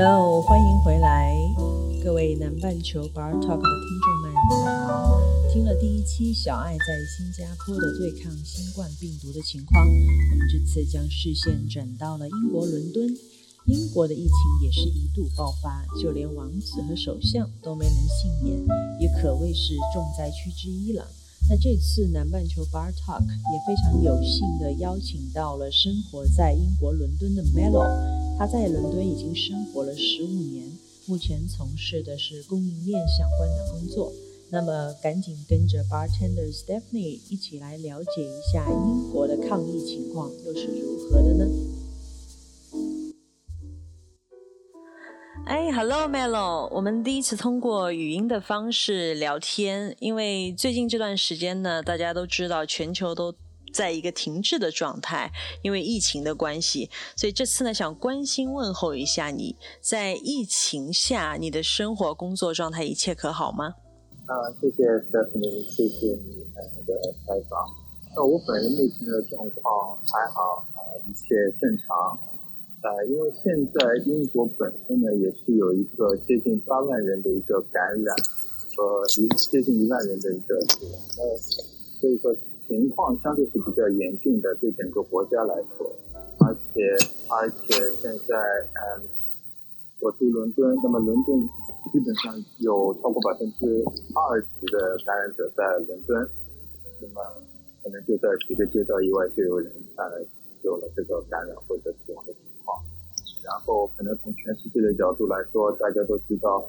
Hello，欢迎回来，各位南半球 Bar Talk 的听众们，你们好。听了第一期小爱在新加坡的对抗新冠病毒的情况，我们这次将视线转到了英国伦敦。英国的疫情也是一度爆发，就连王子和首相都没能幸免，也可谓是重灾区之一了。那这次南半球 Bar Talk 也非常有幸地邀请到了生活在英国伦敦的 Melo，他在伦敦已经生活了十五年，目前从事的是供应链相关的工作。那么赶紧跟着 Bartender Stephanie 一起来了解一下英国的抗疫情况又是如何的呢？哎，Hello Melo，我们第一次通过语音的方式聊天，因为最近这段时间呢，大家都知道全球都在一个停滞的状态，因为疫情的关系，所以这次呢，想关心问候一下你，在疫情下你的生活工作状态一切可好吗？啊，谢谢 Stephanie，谢谢你的采访。那我本人目前的状况还好，啊，一切正常。呃，因为现在英国本身呢，也是有一个接近八万人的一个感染，和一接近一万人的一个死亡，呃，所以说情况相对是比较严峻的，对整个国家来说，而且而且现在，嗯，我住伦敦，那么伦敦基本上有超过百分之二十的感染者在伦敦，那么可能就在几个街道以外就有人呃有了这个感染或者死亡的。然后，可能从全世界的角度来说，大家都知道，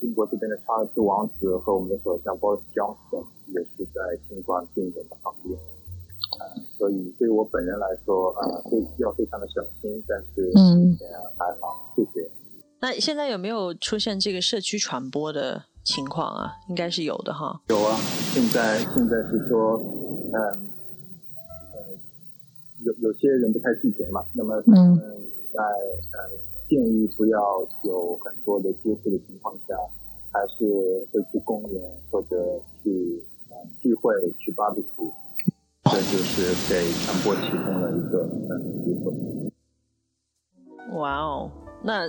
英国这边的查尔斯王子和我们的首相 Boris Johnson 也是在新冠病人的行列。呃，所以对于我本人来说，呃，非要非常的小心，但是嗯，还好，谢谢。那现在有没有出现这个社区传播的情况啊？应该是有的哈。有啊，现在现在是说，嗯，呃，有有些人不太拒绝嘛，那么嗯。在呃建议不要有很多的接触的情况下，还是会去公园或者去呃聚会去 barbecue，这就是给传播提供了一个嗯机会。哇哦，那。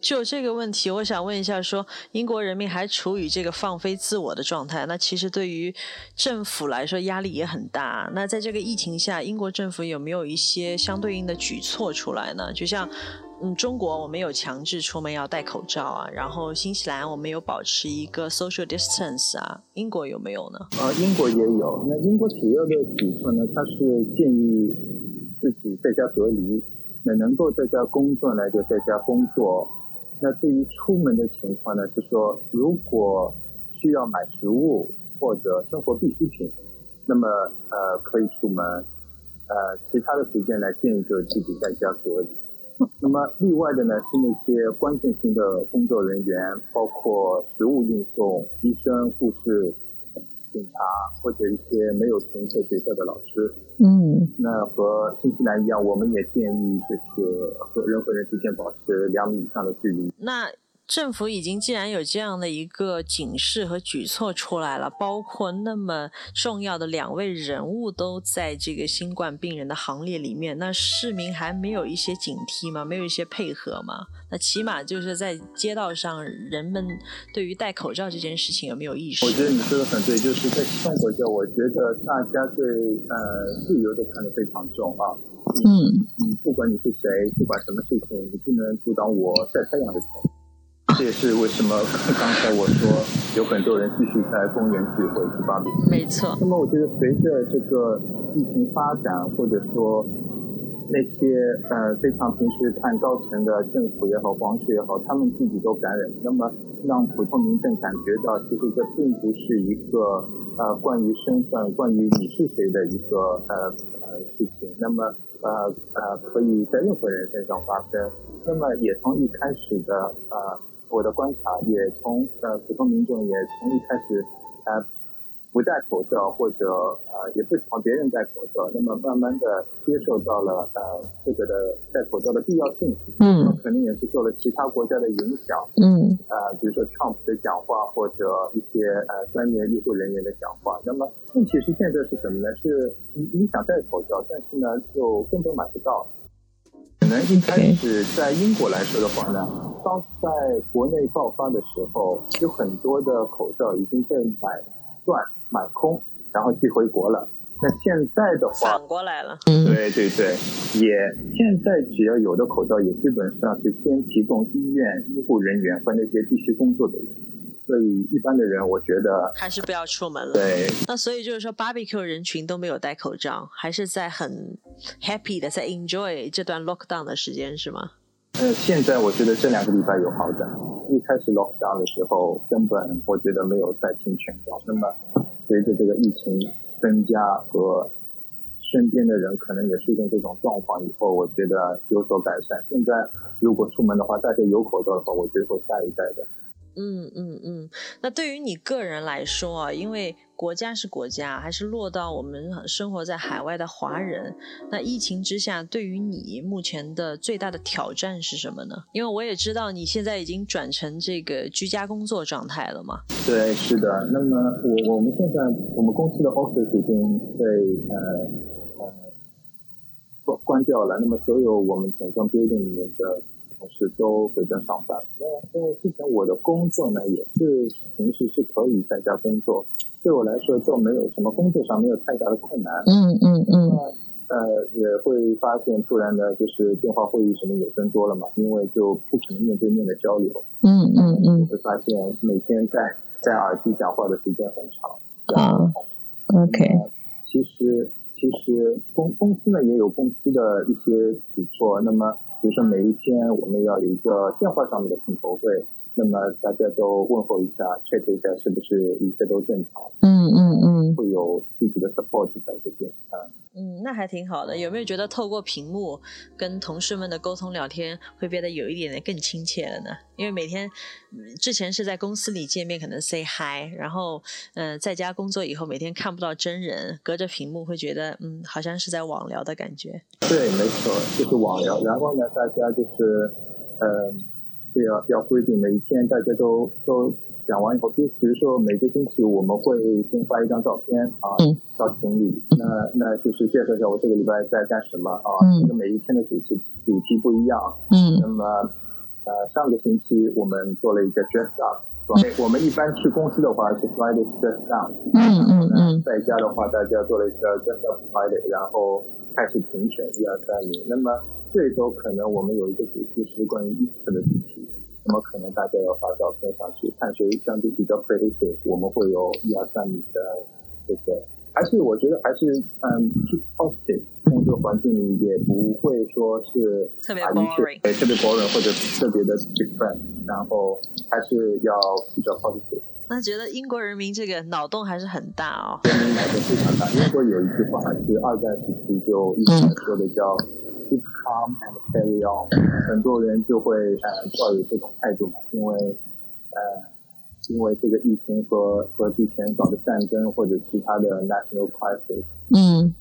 就这个问题，我想问一下说，英国人民还处于这个放飞自我的状态，那其实对于政府来说压力也很大。那在这个疫情下，英国政府有没有一些相对应的举措出来呢？就像嗯，中国我们有强制出门要戴口罩啊，然后新西兰我们有保持一个 social distance 啊，英国有没有呢？呃，英国也有。那英国主要的举措呢，它是建议自己在家隔离，那能够在家工作呢，就在家工作。那对于出门的情况呢，是说如果需要买食物或者生活必需品，那么呃可以出门，呃其他的时间呢建议就自己在家隔离。那么例外的呢是那些关键性的工作人员，包括食物运送、医生、护士。警察或者一些没有停课学校的老师，嗯，那和新西兰一样，我们也建议就是和人和人之间保持两米以上的距离。那。政府已经既然有这样的一个警示和举措出来了，包括那么重要的两位人物都在这个新冠病人的行列里面，那市民还没有一些警惕吗？没有一些配合吗？那起码就是在街道上，人们对于戴口罩这件事情有没有意识？我觉得你说的很对，就是在西方国家，我觉得大家对呃自由都看得非常重啊。嗯，你不管你是谁，不管什么事情，你不能阻挡我晒太阳的权利。这也是为什么刚才我说有很多人继续在公园聚会去发病。没错。那么我觉得随着这个疫情发展，或者说那些呃非常平时看高层的政府也好、皇室也好，他们自己都感染，那么让普通民众感觉到，其实这并不是一个呃关于身份、关于你是谁的一个呃呃事情。那么呃呃可以在任何人身上发生。那么也从一开始的呃。我的观察也从呃普通民众也从一开始呃不戴口罩或者呃也不朝别人戴口罩，那么慢慢的接受到了呃这个的戴口罩的必要性。嗯，可能也是受了其他国家的影响。嗯，呃比如说 Trump 的讲话或者一些呃专业医护人员的讲话。那么问题是现在是什么呢？是你你想戴口罩，但是呢就根本买不到。可能一开始在英国来说的话呢，当时在国内爆发的时候，有很多的口罩已经被买断、买空，然后寄回国了。那现在的话，反过来了。对对对，也现在只要有的口罩，也基本上是先提供医院医护人员和那些必须工作的人。所以一般的人，我觉得还是不要出门了。对。那所以就是说，barbecue 人群都没有戴口罩，还是在很 happy 的在 enjoy 这段 lockdown 的时间，是吗？呃，现在我觉得这两个礼拜有好转。一开始 lockdown 的时候，根本我觉得没有再听劝告。那么随着这个疫情增加和身边的人可能也出现这种状况以后，我觉得有所改善。现在如果出门的话，大家有口罩的话，我觉得会戴一戴的。嗯嗯嗯，那对于你个人来说啊，因为国家是国家，还是落到我们生活在海外的华人，那疫情之下，对于你目前的最大的挑战是什么呢？因为我也知道你现在已经转成这个居家工作状态了嘛。对，是的。那么我我们现在我们公司的 office 已经被呃呃关关掉了，那么所有我们整幢 building 里面的。同事都回家上班。那因为之前我的工作呢，也是平时是可以在家工作，对我来说就没有什么工作上没有太大的困难。嗯嗯嗯。呃，也会发现突然的，就是电话会议什么也增多了嘛，因为就不可能面对面的交流。嗯嗯嗯。会发现每天在在耳机讲话的时间很长。啊。OK。其实其实公公司呢也有公司的一些举措，那么。比如说每一天我们要有一个电话上面的碰头会，那么大家都问候一下，check 一下是不是一切都正常。嗯嗯嗯，会有自己的 support 在这边啊。嗯，那还挺好的。有没有觉得透过屏幕跟同事们的沟通聊天，会变得有一点点更亲切了呢？因为每天之前是在公司里见面，可能 say hi，然后嗯、呃，在家工作以后，每天看不到真人，隔着屏幕会觉得嗯，好像是在网聊的感觉。对，没错，就是网聊。然后呢，大家就是呃，就要要规定每一天大家都都。讲完以后，就比如说每个星期我们会先发一张照片啊，到群里，那那就是介绍一下我这个礼拜在干什么啊，这个每一天的主题主题不一样。嗯。那么呃上个星期我们做了一个 dress up，我们一般去公司的话是 Friday dress down。嗯嗯嗯。在家的话，大家做了一个 dress up Friday，然后开始评选一二三名。那么这周可能我们有一个主题是关于 Easter 的主题。那么可能大家要发照片上去，看谁相对比较 creative，我们会有一二三米的这个，还是我觉得还是嗯 keep positive，工作环境里也不会说是特别 boring，特别 boring 或者特别的 different，然后还是要比较 positive。那觉得英国人民这个脑洞还是很大哦。人民脑洞非常大，英国有一句话是二战时期就一直在说的叫。Calm and carry on，很多人就会呃抱有这种态度嘛，因为呃因为这个疫情和和之前搞的战争或者其他的 national crisis，嗯，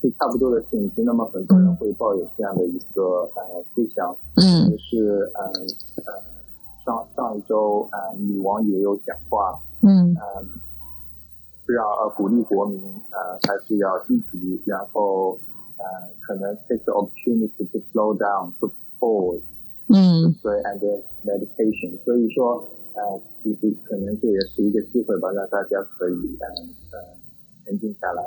是差不多的性质。那么很多人会抱有这样的一个呃思想，嗯，就是呃呃上上一周呃女王也有讲话，嗯，呃让呃鼓励国民呃还是要积极，然后。呃，可能 take the opportunity to slow down, to pause, 嗯，对，and meditation。所以说，呃，其实可能这也是一个机会吧，让大家可以，呃，呃，沉静下来。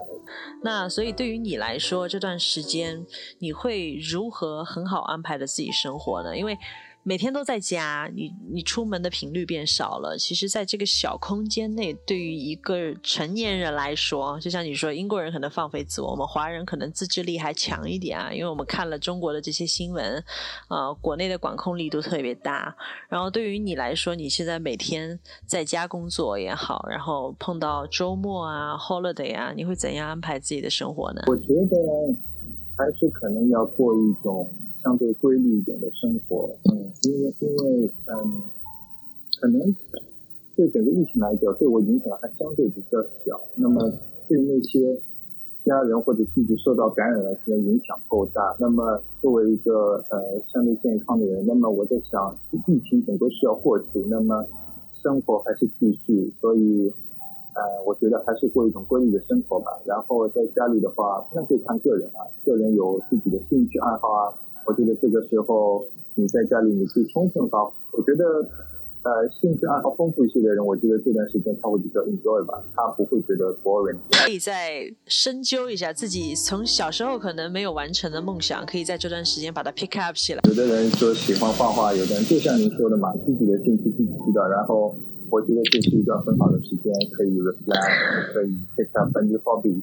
那所以对于你来说，这段时间你会如何很好安排的自己生活呢？因为每天都在家，你你出门的频率变少了。其实，在这个小空间内，对于一个成年人来说，就像你说，英国人可能放飞自我，我们华人可能自制力还强一点啊。因为我们看了中国的这些新闻，呃，国内的管控力度特别大。然后，对于你来说，你现在每天在家工作也好，然后碰到周末啊、holiday 啊，你会怎样安排自己的生活呢？我觉得还是可能要过一种。相对规律一点的生活，嗯，因为因为嗯，可能对整个疫情来讲，对我影响还相对比较小。那么对那些家人或者自己受到感染的人影响够大。那么作为一个呃相对健康的人，那么我在想，疫情总归是要过去，那么生活还是继续。所以呃，我觉得还是过一种规律的生活吧。然后在家里的话，那就看个人啊，个人有自己的兴趣爱好啊。我觉得这个时候你在家里你可以充分发挥。我觉得。呃，兴趣爱好丰富一些的人，我觉得这段时间他会比较 enjoy 吧，他不会觉得 boring。可以再深究一下自己从小时候可能没有完成的梦想，可以在这段时间把它 pick up 起来。有的人说喜欢画画，有的人就像您说的嘛，自己的兴趣自己知道。然后我觉得这是一段很好的时间，可以 reflect，可以 pick up a new hobby。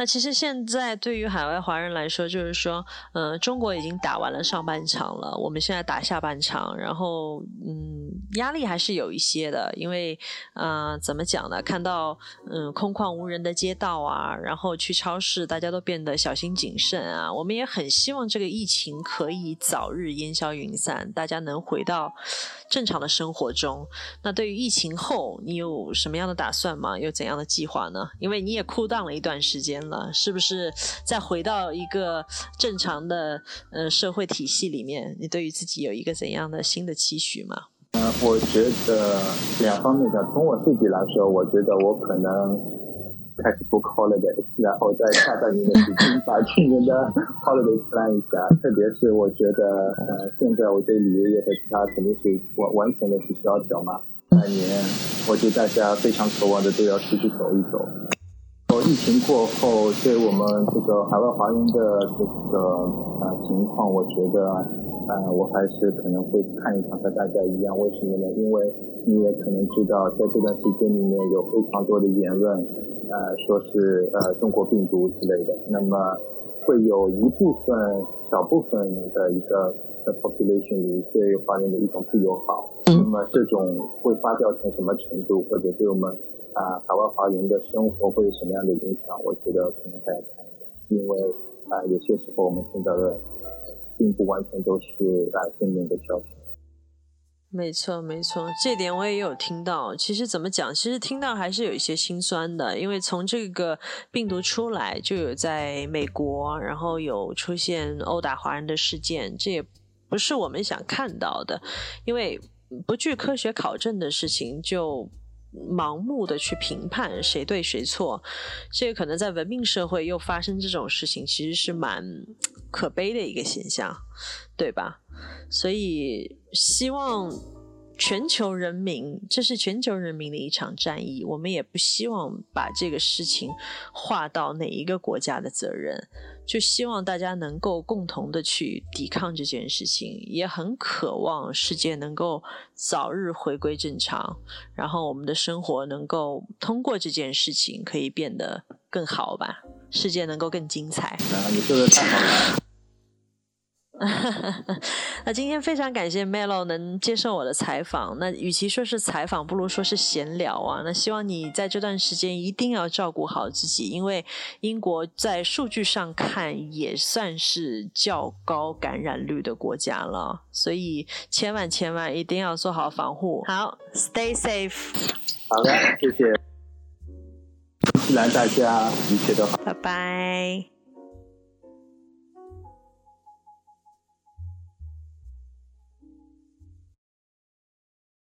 那其实现在对于海外华人来说，就是说，呃，中国已经打完了上半场了，我们现在打下半场，然后，嗯，压力还是有一些的，因为，呃，怎么讲呢？看到，嗯，空旷无人的街道啊，然后去超市，大家都变得小心谨慎啊。我们也很希望这个疫情可以早日烟消云散，大家能回到正常的生活中。那对于疫情后，你有什么样的打算吗？有怎样的计划呢？因为你也 cool down 了一段时间。是不是再回到一个正常的呃社会体系里面？你对于自己有一个怎样的新的期许吗？嗯，我觉得两方面讲。从我自己来说，我觉得我可能开始不 holiday，然后在下半年的时间把去年的 holiday plan 一下。特别是我觉得呃，现在我对旅游业和其他肯定是完完全的是萧条嘛。半年，我觉得大家非常渴望的都要出去走一走。疫情过后，对我们这个海外华人的这个呃情况，我觉得呃我还是可能会看一看和大家一样。为什么呢？因为你也可能知道，在这段时间里面有非常多的言论，呃说是呃中国病毒之类的。那么会有一部分小部分的一个的 population 里对华人的一种不友好。那么这种会发酵成什么程度，或者对我们？啊，海外华人的生活会有什么样的影响？我觉得可能大家看一下，因为啊，有些时候我们听到的并不完全都是啊正面的消息。没错，没错，这点我也有听到。其实怎么讲？其实听到还是有一些心酸的，因为从这个病毒出来，就有在美国，然后有出现殴打华人的事件，这也不是我们想看到的，因为不具科学考证的事情就。盲目的去评判谁对谁错，这个可能在文明社会又发生这种事情，其实是蛮可悲的一个现象，对吧？所以希望全球人民，这是全球人民的一场战役，我们也不希望把这个事情划到哪一个国家的责任。就希望大家能够共同的去抵抗这件事情，也很渴望世界能够早日回归正常，然后我们的生活能够通过这件事情可以变得更好吧，世界能够更精彩。啊，你说的太好了。那今天非常感谢 Melo 能接受我的采访。那与其说是采访，不如说是闲聊啊。那希望你在这段时间一定要照顾好自己，因为英国在数据上看也算是较高感染率的国家了，所以千万千万一定要做好防护。好，Stay safe。好的，谢谢。祝福大家一切都好。拜拜。